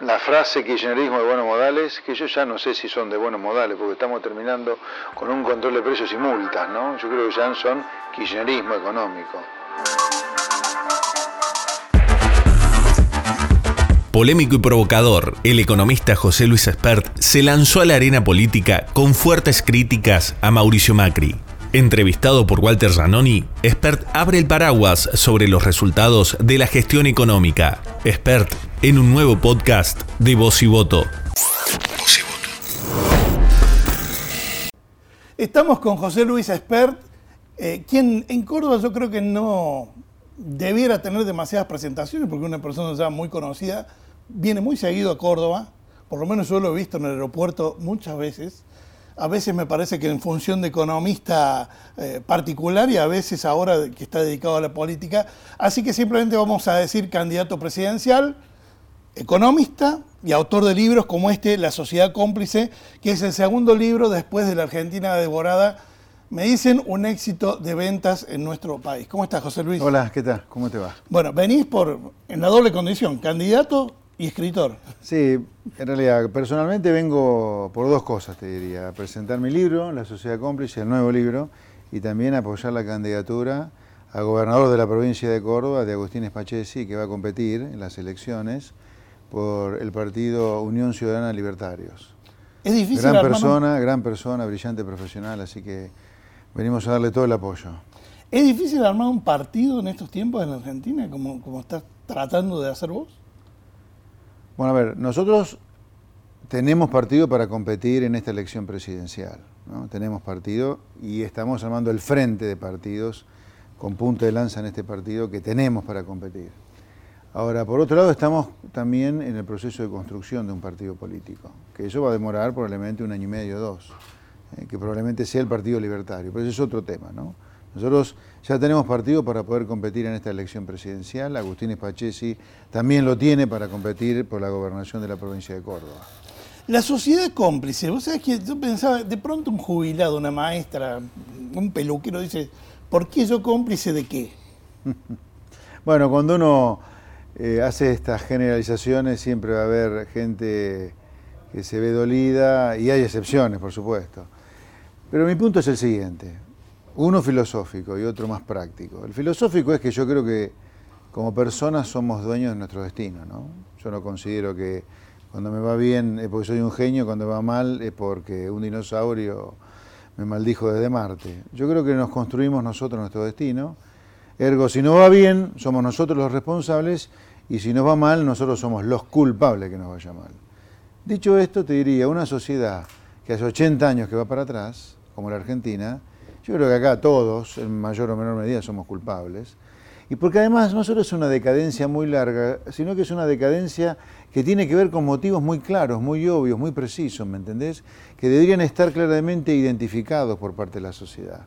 La frase kirchnerismo de buenos modales, que yo ya no sé si son de buenos modales, porque estamos terminando con un control de precios y multas, ¿no? Yo creo que ya son kirchnerismo económico. Polémico y provocador, el economista José Luis Espert se lanzó a la arena política con fuertes críticas a Mauricio Macri. Entrevistado por Walter Zanoni, Espert abre el paraguas sobre los resultados de la gestión económica. Espert en un nuevo podcast de Voz y Voto. Estamos con José Luis Espert, eh, quien en Córdoba yo creo que no debiera tener demasiadas presentaciones porque una persona ya muy conocida, viene muy seguido a Córdoba, por lo menos yo lo he visto en el aeropuerto muchas veces. A veces me parece que en función de economista eh, particular y a veces ahora que está dedicado a la política. Así que simplemente vamos a decir candidato presidencial, economista y autor de libros como este, La Sociedad Cómplice, que es el segundo libro después de La Argentina Devorada. Me dicen un éxito de ventas en nuestro país. ¿Cómo estás, José Luis? Hola, ¿qué tal? ¿Cómo te va? Bueno, venís por, en la doble condición, candidato y escritor. Sí, en realidad, personalmente vengo por dos cosas, te diría. A presentar mi libro, La Sociedad Cómplice, el nuevo libro, y también apoyar la candidatura a gobernador de la provincia de Córdoba, de Agustín Espachesi, que va a competir en las elecciones por el partido Unión Ciudadana Libertarios. Es difícil. Gran armar persona, gran persona, brillante profesional, así que venimos a darle todo el apoyo. ¿Es difícil armar un partido en estos tiempos en la Argentina, como, como estás tratando de hacer vos? Bueno, a ver, nosotros tenemos partido para competir en esta elección presidencial. ¿no? Tenemos partido y estamos armando el frente de partidos con punta de lanza en este partido que tenemos para competir. Ahora, por otro lado, estamos también en el proceso de construcción de un partido político, que eso va a demorar probablemente un año y medio o dos, eh, que probablemente sea el Partido Libertario, pero ese es otro tema, ¿no? Nosotros ya tenemos partido para poder competir en esta elección presidencial, Agustín Espachesi también lo tiene para competir por la gobernación de la provincia de Córdoba. La sociedad cómplice, vos sabés que yo pensaba, de pronto un jubilado, una maestra, un peluquero dice, ¿por qué yo cómplice de qué? Bueno, cuando uno eh, hace estas generalizaciones siempre va a haber gente que se ve dolida y hay excepciones, por supuesto. Pero mi punto es el siguiente, uno filosófico y otro más práctico. El filosófico es que yo creo que como personas somos dueños de nuestro destino, ¿no? Yo no considero que cuando me va bien es porque soy un genio, cuando va mal es porque un dinosaurio me maldijo desde Marte. Yo creo que nos construimos nosotros nuestro destino. Ergo, si no va bien, somos nosotros los responsables y si nos va mal, nosotros somos los culpables que nos vaya mal. Dicho esto, te diría, una sociedad que hace 80 años que va para atrás, como la Argentina, yo creo que acá todos, en mayor o menor medida, somos culpables. Y porque además no solo es una decadencia muy larga, sino que es una decadencia que tiene que ver con motivos muy claros, muy obvios, muy precisos, ¿me entendés? Que deberían estar claramente identificados por parte de la sociedad.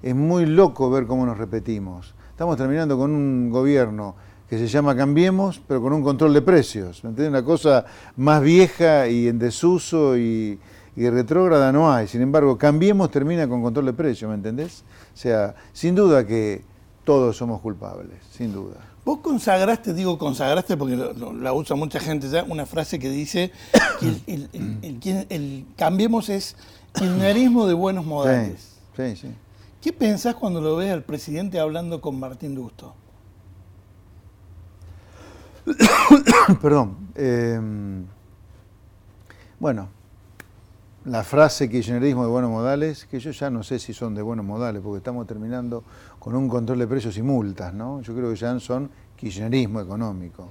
Es muy loco ver cómo nos repetimos. Estamos terminando con un gobierno que se llama Cambiemos, pero con un control de precios. ¿Me entiendes? Una cosa más vieja y en desuso y, y retrógrada no hay. Sin embargo, Cambiemos termina con control de precios, ¿me entendés? O sea, sin duda que todos somos culpables, sin duda. Vos consagraste, digo consagraste porque lo- lo- la usa mucha gente ya, una frase que dice que el, el- el- el- cambiemos es kirchnerismo de buenos modales. Sí, sí, sí. ¿Qué pensás cuando lo ves al presidente hablando con Martín Dusto? Perdón. eh, bueno, la frase kirchnerismo de buenos modales, que yo ya no sé si son de buenos modales, porque estamos terminando con un control de precios y multas, ¿no? Yo creo que ya son kirchnerismo económico.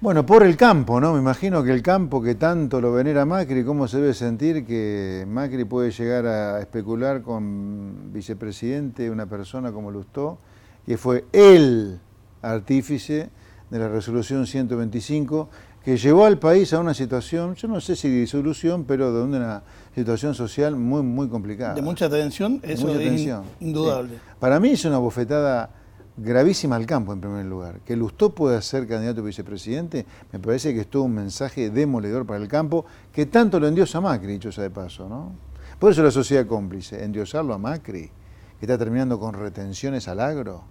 Bueno, por el campo, ¿no? Me imagino que el campo que tanto lo venera Macri, ¿cómo se debe sentir que Macri puede llegar a especular con vicepresidente, una persona como Lustó, que fue el artífice de la resolución 125, que llevó al país a una situación, yo no sé si disolución, pero de una situación social muy, muy complicada. De mucha tensión, De eso mucha es tensión. indudable. Sí. Para mí es una bofetada gravísima al campo, en primer lugar. Que Lustó pueda ser candidato a vicepresidente, me parece que es todo un mensaje demoledor para el campo, que tanto lo endiosa Macri, dicho sea de paso, ¿no? Por eso la sociedad cómplice, endiosarlo a Macri, que está terminando con retenciones al agro,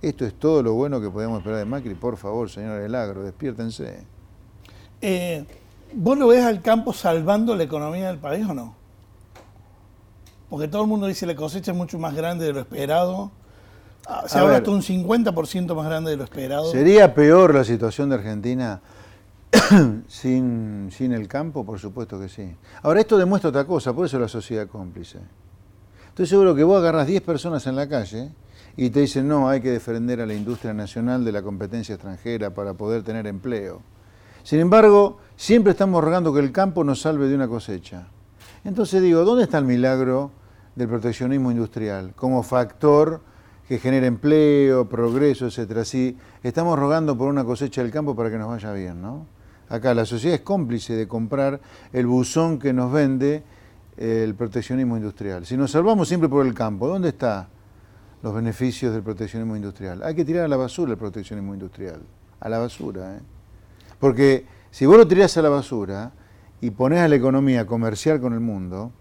Esto es todo lo bueno que podemos esperar de Macri. Por favor, señor del agro, despiértense. Eh, ¿Vos lo ves al campo salvando la economía del país o no? Porque todo el mundo dice que la cosecha es mucho más grande de lo esperado. Se habla hasta un 50% más grande de lo esperado. ¿Sería peor la situación de Argentina sin, sin el campo? Por supuesto que sí. Ahora, esto demuestra otra cosa, por eso la sociedad cómplice. Estoy seguro que vos agarras 10 personas en la calle y te dicen, no, hay que defender a la industria nacional de la competencia extranjera para poder tener empleo. Sin embargo, siempre estamos rogando que el campo nos salve de una cosecha. Entonces digo, ¿dónde está el milagro del proteccionismo industrial como factor que genera empleo, progreso, etcétera? Si estamos rogando por una cosecha del campo para que nos vaya bien, ¿no? Acá la sociedad es cómplice de comprar el buzón que nos vende el proteccionismo industrial. Si nos salvamos siempre por el campo, ¿dónde están los beneficios del proteccionismo industrial? Hay que tirar a la basura el proteccionismo industrial. A la basura, ¿eh? Porque si vos lo tirás a la basura y ponés a la economía comercial con el mundo,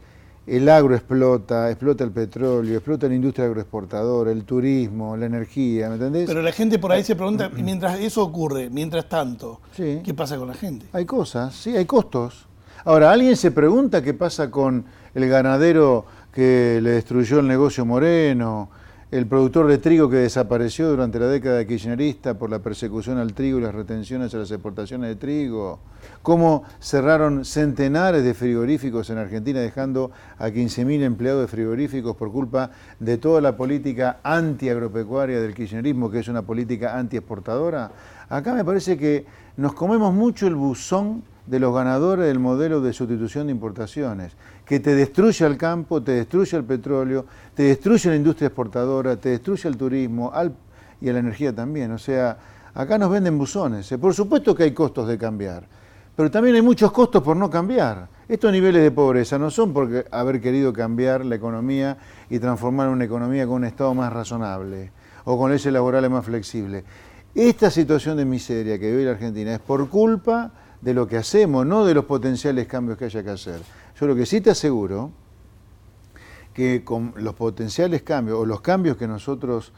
el agro explota, explota el petróleo, explota la industria agroexportadora, el turismo, la energía, ¿me entendés? Pero la gente por ahí se pregunta, y mientras eso ocurre, mientras tanto, Sí. ¿qué pasa con la gente? Hay cosas, sí, hay costos. Ahora, ¿alguien se pregunta qué pasa con el ganadero que le destruyó el negocio Moreno, el productor de trigo que desapareció durante la década kirchnerista por la persecución al trigo y las retenciones a las exportaciones de trigo? ¿Cómo cerraron centenares de frigoríficos en Argentina dejando a 15.000 empleados de frigoríficos por culpa de toda la política antiagropecuaria del kirchnerismo, que es una política antiexportadora? Acá me parece que nos comemos mucho el buzón de los ganadores del modelo de sustitución de importaciones, que te destruye al campo, te destruye el petróleo, te destruye la industria exportadora, te destruye el turismo y a la energía también. O sea, acá nos venden buzones. Eh, Por supuesto que hay costos de cambiar, pero también hay muchos costos por no cambiar. Estos niveles de pobreza no son por haber querido cambiar la economía y transformar una economía con un Estado más razonable o con leyes laborales más flexibles. Esta situación de miseria que vive la Argentina es por culpa de lo que hacemos, no de los potenciales cambios que haya que hacer. Yo lo que sí te aseguro que con los potenciales cambios o los cambios que nosotros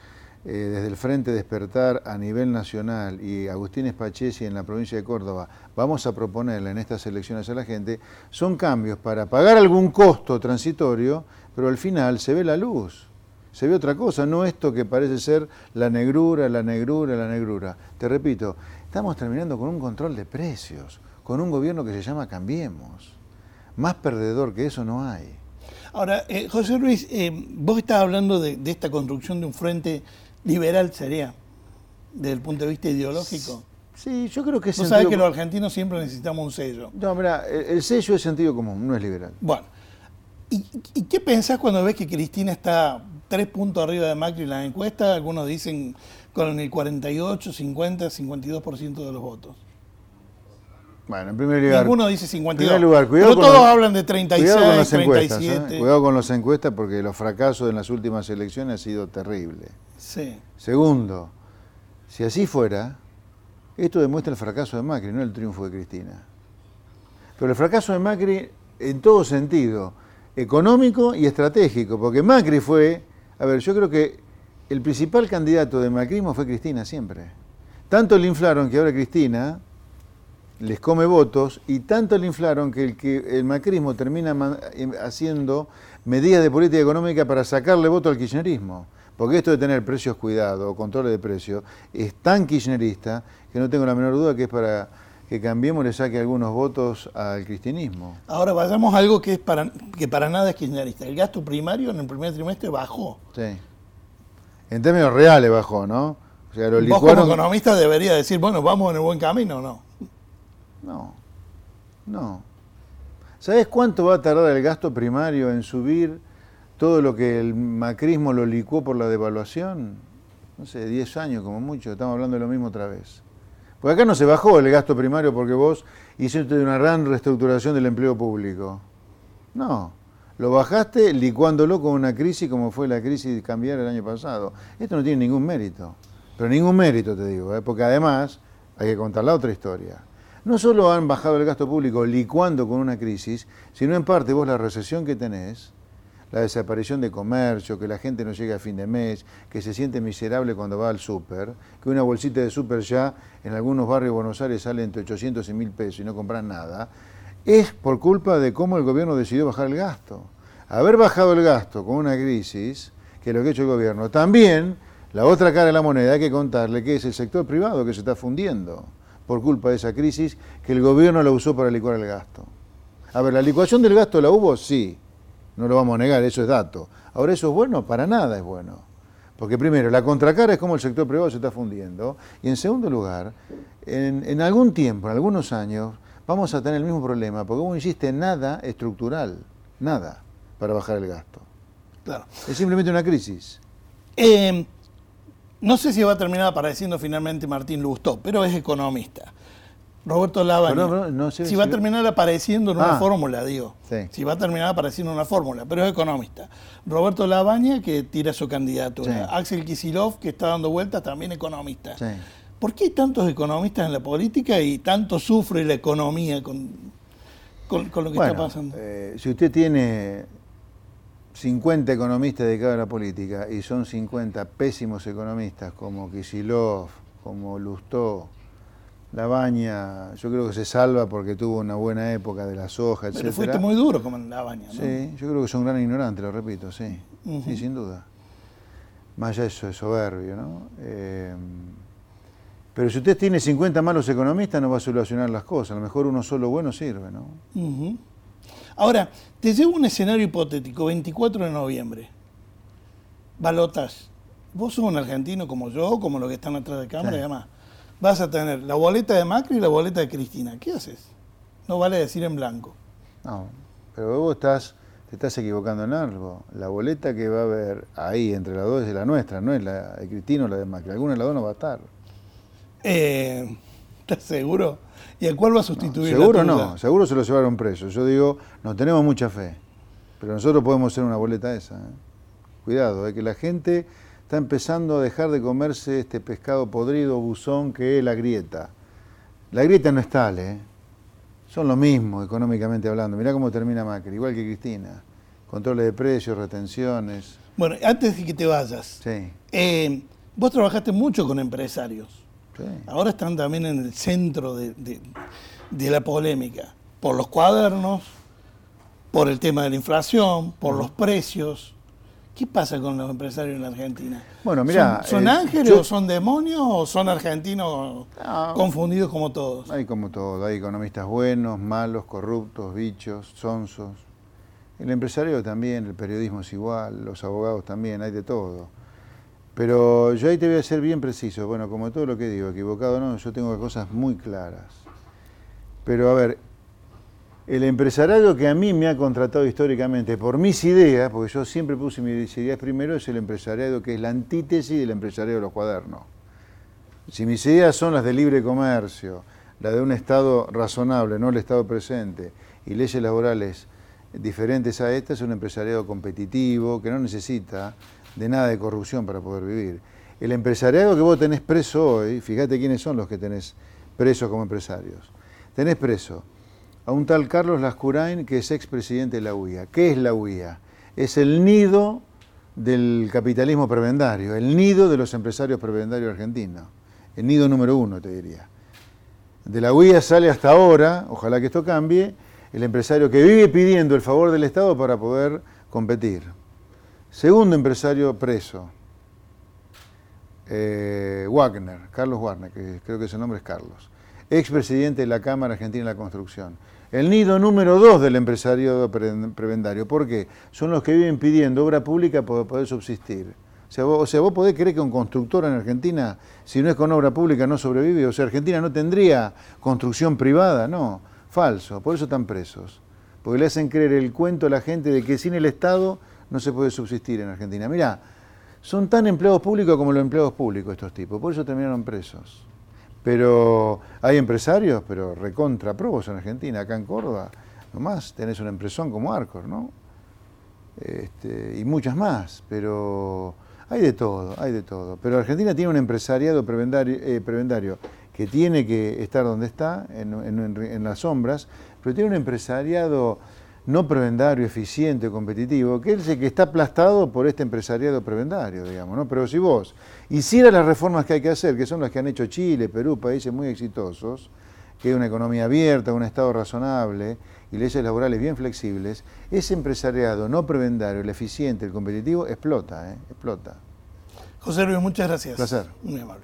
eh, desde el Frente Despertar a nivel nacional y Agustín Espachesi en la provincia de Córdoba vamos a proponerle en estas elecciones a la gente, son cambios para pagar algún costo transitorio, pero al final se ve la luz, se ve otra cosa, no esto que parece ser la negrura, la negrura, la negrura. Te repito, estamos terminando con un control de precios, con un gobierno que se llama Cambiemos. Más perdedor que eso no hay. Ahora, eh, José Luis, eh, vos estás hablando de, de esta construcción de un frente liberal, sería, desde el punto de vista ideológico. Sí, yo creo que es Vos sabés sentido que los argentinos siempre necesitamos un sello. No, mira, el el sello es sentido común, no es liberal. Bueno, ¿y, y qué pensás cuando ves que Cristina está tres puntos arriba de Macri en la encuesta? Algunos dicen con el 48, 50, 52% de los votos. Bueno, en primer lugar. Ninguno dice en 52. primer lugar, cuidado pero con todos los- hablan de 36, Cuidado con las encuestas, ¿eh? 37. cuidado con las encuestas porque los fracasos en las últimas elecciones ha sido terrible. Sí. Segundo, si así fuera, esto demuestra el fracaso de Macri, no el triunfo de Cristina. Pero el fracaso de Macri en todo sentido, económico y estratégico, porque Macri fue, a ver, yo creo que el principal candidato de macrismo fue Cristina siempre. Tanto le inflaron que ahora Cristina les come votos y tanto le inflaron que el, que el macrismo termina em, haciendo medidas de política económica para sacarle voto al kirchnerismo. Porque esto de tener precios cuidados o controles de precios es tan kirchnerista que no tengo la menor duda que es para que Cambiemos le saque algunos votos al cristianismo. Ahora vayamos a algo que, es para, que para nada es kirchnerista. El gasto primario en el primer trimestre bajó. Sí. En términos reales bajó, ¿no? O sea, lo Vos como licuaron. economista debería decir, bueno, vamos en el buen camino o no. No, no. ¿Sabes cuánto va a tardar el gasto primario en subir todo lo que el macrismo lo licuó por la devaluación? No sé, 10 años como mucho, estamos hablando de lo mismo otra vez. Porque acá no se bajó el gasto primario porque vos hiciste una gran reestructuración del empleo público. No, lo bajaste licuándolo con una crisis como fue la crisis cambiar el año pasado. Esto no tiene ningún mérito, pero ningún mérito te digo, ¿eh? porque además hay que contar la otra historia. No solo han bajado el gasto público licuando con una crisis, sino en parte vos la recesión que tenés, la desaparición de comercio, que la gente no llega a fin de mes, que se siente miserable cuando va al súper, que una bolsita de súper ya en algunos barrios de Buenos Aires sale entre 800 y 1000 pesos y no compran nada, es por culpa de cómo el gobierno decidió bajar el gasto. Haber bajado el gasto con una crisis, que es lo que ha hecho el gobierno, también la otra cara de la moneda hay que contarle que es el sector privado que se está fundiendo por culpa de esa crisis que el gobierno la usó para licuar el gasto. A ver, la licuación del gasto la hubo, sí, no lo vamos a negar, eso es dato. Ahora, ¿eso es bueno? Para nada es bueno. Porque primero, la contracara es como el sector privado se está fundiendo. Y en segundo lugar, en, algún tiempo, en algunos años, vamos a tener el mismo problema, porque no existe nada estructural, nada, para bajar el gasto. Claro. Es simplemente una crisis. Eh, no sé si va a terminar apareciendo finalmente Martín Lustó, pero es economista. Roberto Lavagna. si va a terminar apareciendo en una ah. fórmula, digo. Si va a terminar apareciendo en una fórmula, pero es economista. Roberto Labaña, que tira su candidatura. Axel Kisilov, que está dando vueltas, también economista. ¿Por qué hay tantos economistas en la política y tanto sufre la economía con, con, lo que está pasando? Eh, si usted tiene 50 economistas dedicados a la política y son 50 pésimos economistas como Kisilov, como Lustó, Labaña, yo creo que se salva porque tuvo una buena época de la soja, etc. Pero fuiste muy duro como Labaña, ¿no? Sí, yo creo que son un gran ignorante, lo repito, sí. Sí, sin duda. Más allá de eso es soberbio, ¿no? Eh, pero si usted tiene 50 malos economistas no va a solucionar las cosas. A lo mejor uno solo bueno sirve, ¿no? Ahora, te llevo un escenario hipotético, 24 de noviembre. Balotas. Vos sos un argentino como yo, como los que están atrás de cámara y demás. Vas a tener la boleta de Macri y la boleta de Cristina. ¿Qué haces? No vale decir en blanco. No, pero vos estás, te estás equivocando en algo. La boleta que va a haber ahí entre las dos es la nuestra, no es la de Cristina o la de Macri. Alguna de las dos no va a estar. Eh, ¿Estás seguro? ¿Y el cuál va a sustituir? seguro no, seguro se lo llevaron preso. Yo digo, no tenemos mucha fe, pero nosotros podemos ser una boleta esa. ¿eh? Cuidado, es que la gente está empezando a dejar de comerse este pescado podrido, buzón, que es la grieta. La grieta no es tal, ¿eh? Son lo mismo económicamente hablando. Mirá cómo termina Macri, igual que Cristina. Controles de precios, retenciones. Bueno, antes de que te vayas, sí. Eh, vos trabajaste mucho con empresarios. Ahora están también en el centro de, la polémica, por los cuadernos, por el tema de la inflación, por los precios. ¿Qué pasa con los empresarios en la Argentina? Bueno, mira, ¿Son, eh, ángeles o son demonios o son argentinos confundidos como todos? Hay como todo, hay economistas buenos, malos, corruptos, bichos, sonsos. El empresario también, el periodismo es igual, los abogados también, hay de todo. Pero yo ahí te voy a ser bien preciso. Bueno, como todo lo que digo, equivocado no, yo tengo cosas muy claras. Pero a ver, el empresariado que a mí me ha contratado históricamente por mis ideas, porque yo siempre puse mis ideas primero, es el empresariado que es la antítesis del empresariado de los cuadernos. Si mis ideas son las de libre comercio, la de un Estado razonable, no el Estado presente, y leyes laborales diferentes a estas, es un empresariado competitivo que no necesita de nada de corrupción para poder vivir. El empresariado que vos tenés preso hoy, fíjate quiénes son los que tenés presos como empresarios. Tenés preso a un tal Carlos Lascurain, que es expresidente de la UIA. ¿Qué es la UIA? Es el nido del capitalismo prebendario, el nido de los empresarios prebendarios argentinos. El nido número uno, te diría. De la UIA sale hasta ahora, ojalá que esto cambie, el empresario que vive pidiendo el favor del Estado para poder competir. Segundo empresario preso, eh, Wagner, Carlos Wagner, que creo que ese nombre es Carlos, expresidente de la Cámara Argentina de la Construcción. El nido número dos del empresario prebendario. ¿Por qué? Son los que viven pidiendo obra pública para poder subsistir. O sea, vos, o sea, vos podés creer que un constructor en Argentina, si no es con obra pública, no sobrevive. O sea, Argentina no tendría construcción privada. No, falso. Por eso están presos. Porque le hacen creer el cuento a la gente de que sin el Estado no se puede subsistir en Argentina. Mirá, son tan empleados públicos como los empleados públicos estos tipos, por eso terminaron presos. Pero hay empresarios, pero recontra probos en Argentina, acá en Córdoba, nomás tenés una empresón como Arcor, ¿no? Este, y muchas más, pero hay de todo, hay de todo. Pero Argentina tiene un empresariado prebendario, eh, prebendario que tiene que estar donde está, en, en las sombras, pero tiene un empresariado no prebendario, eficiente, competitivo, que es el que está aplastado por este empresariado prebendario, digamos, ¿no? Pero si vos hicieras las reformas que hay que hacer, que son las que han hecho Chile, Perú, países muy exitosos, que hay una economía abierta, un Estado razonable y leyes laborales bien flexibles, ese empresariado no prebendario, el eficiente, el competitivo, explota, ¿eh? explota. José Luis, muchas gracias. Placer. Muy amable.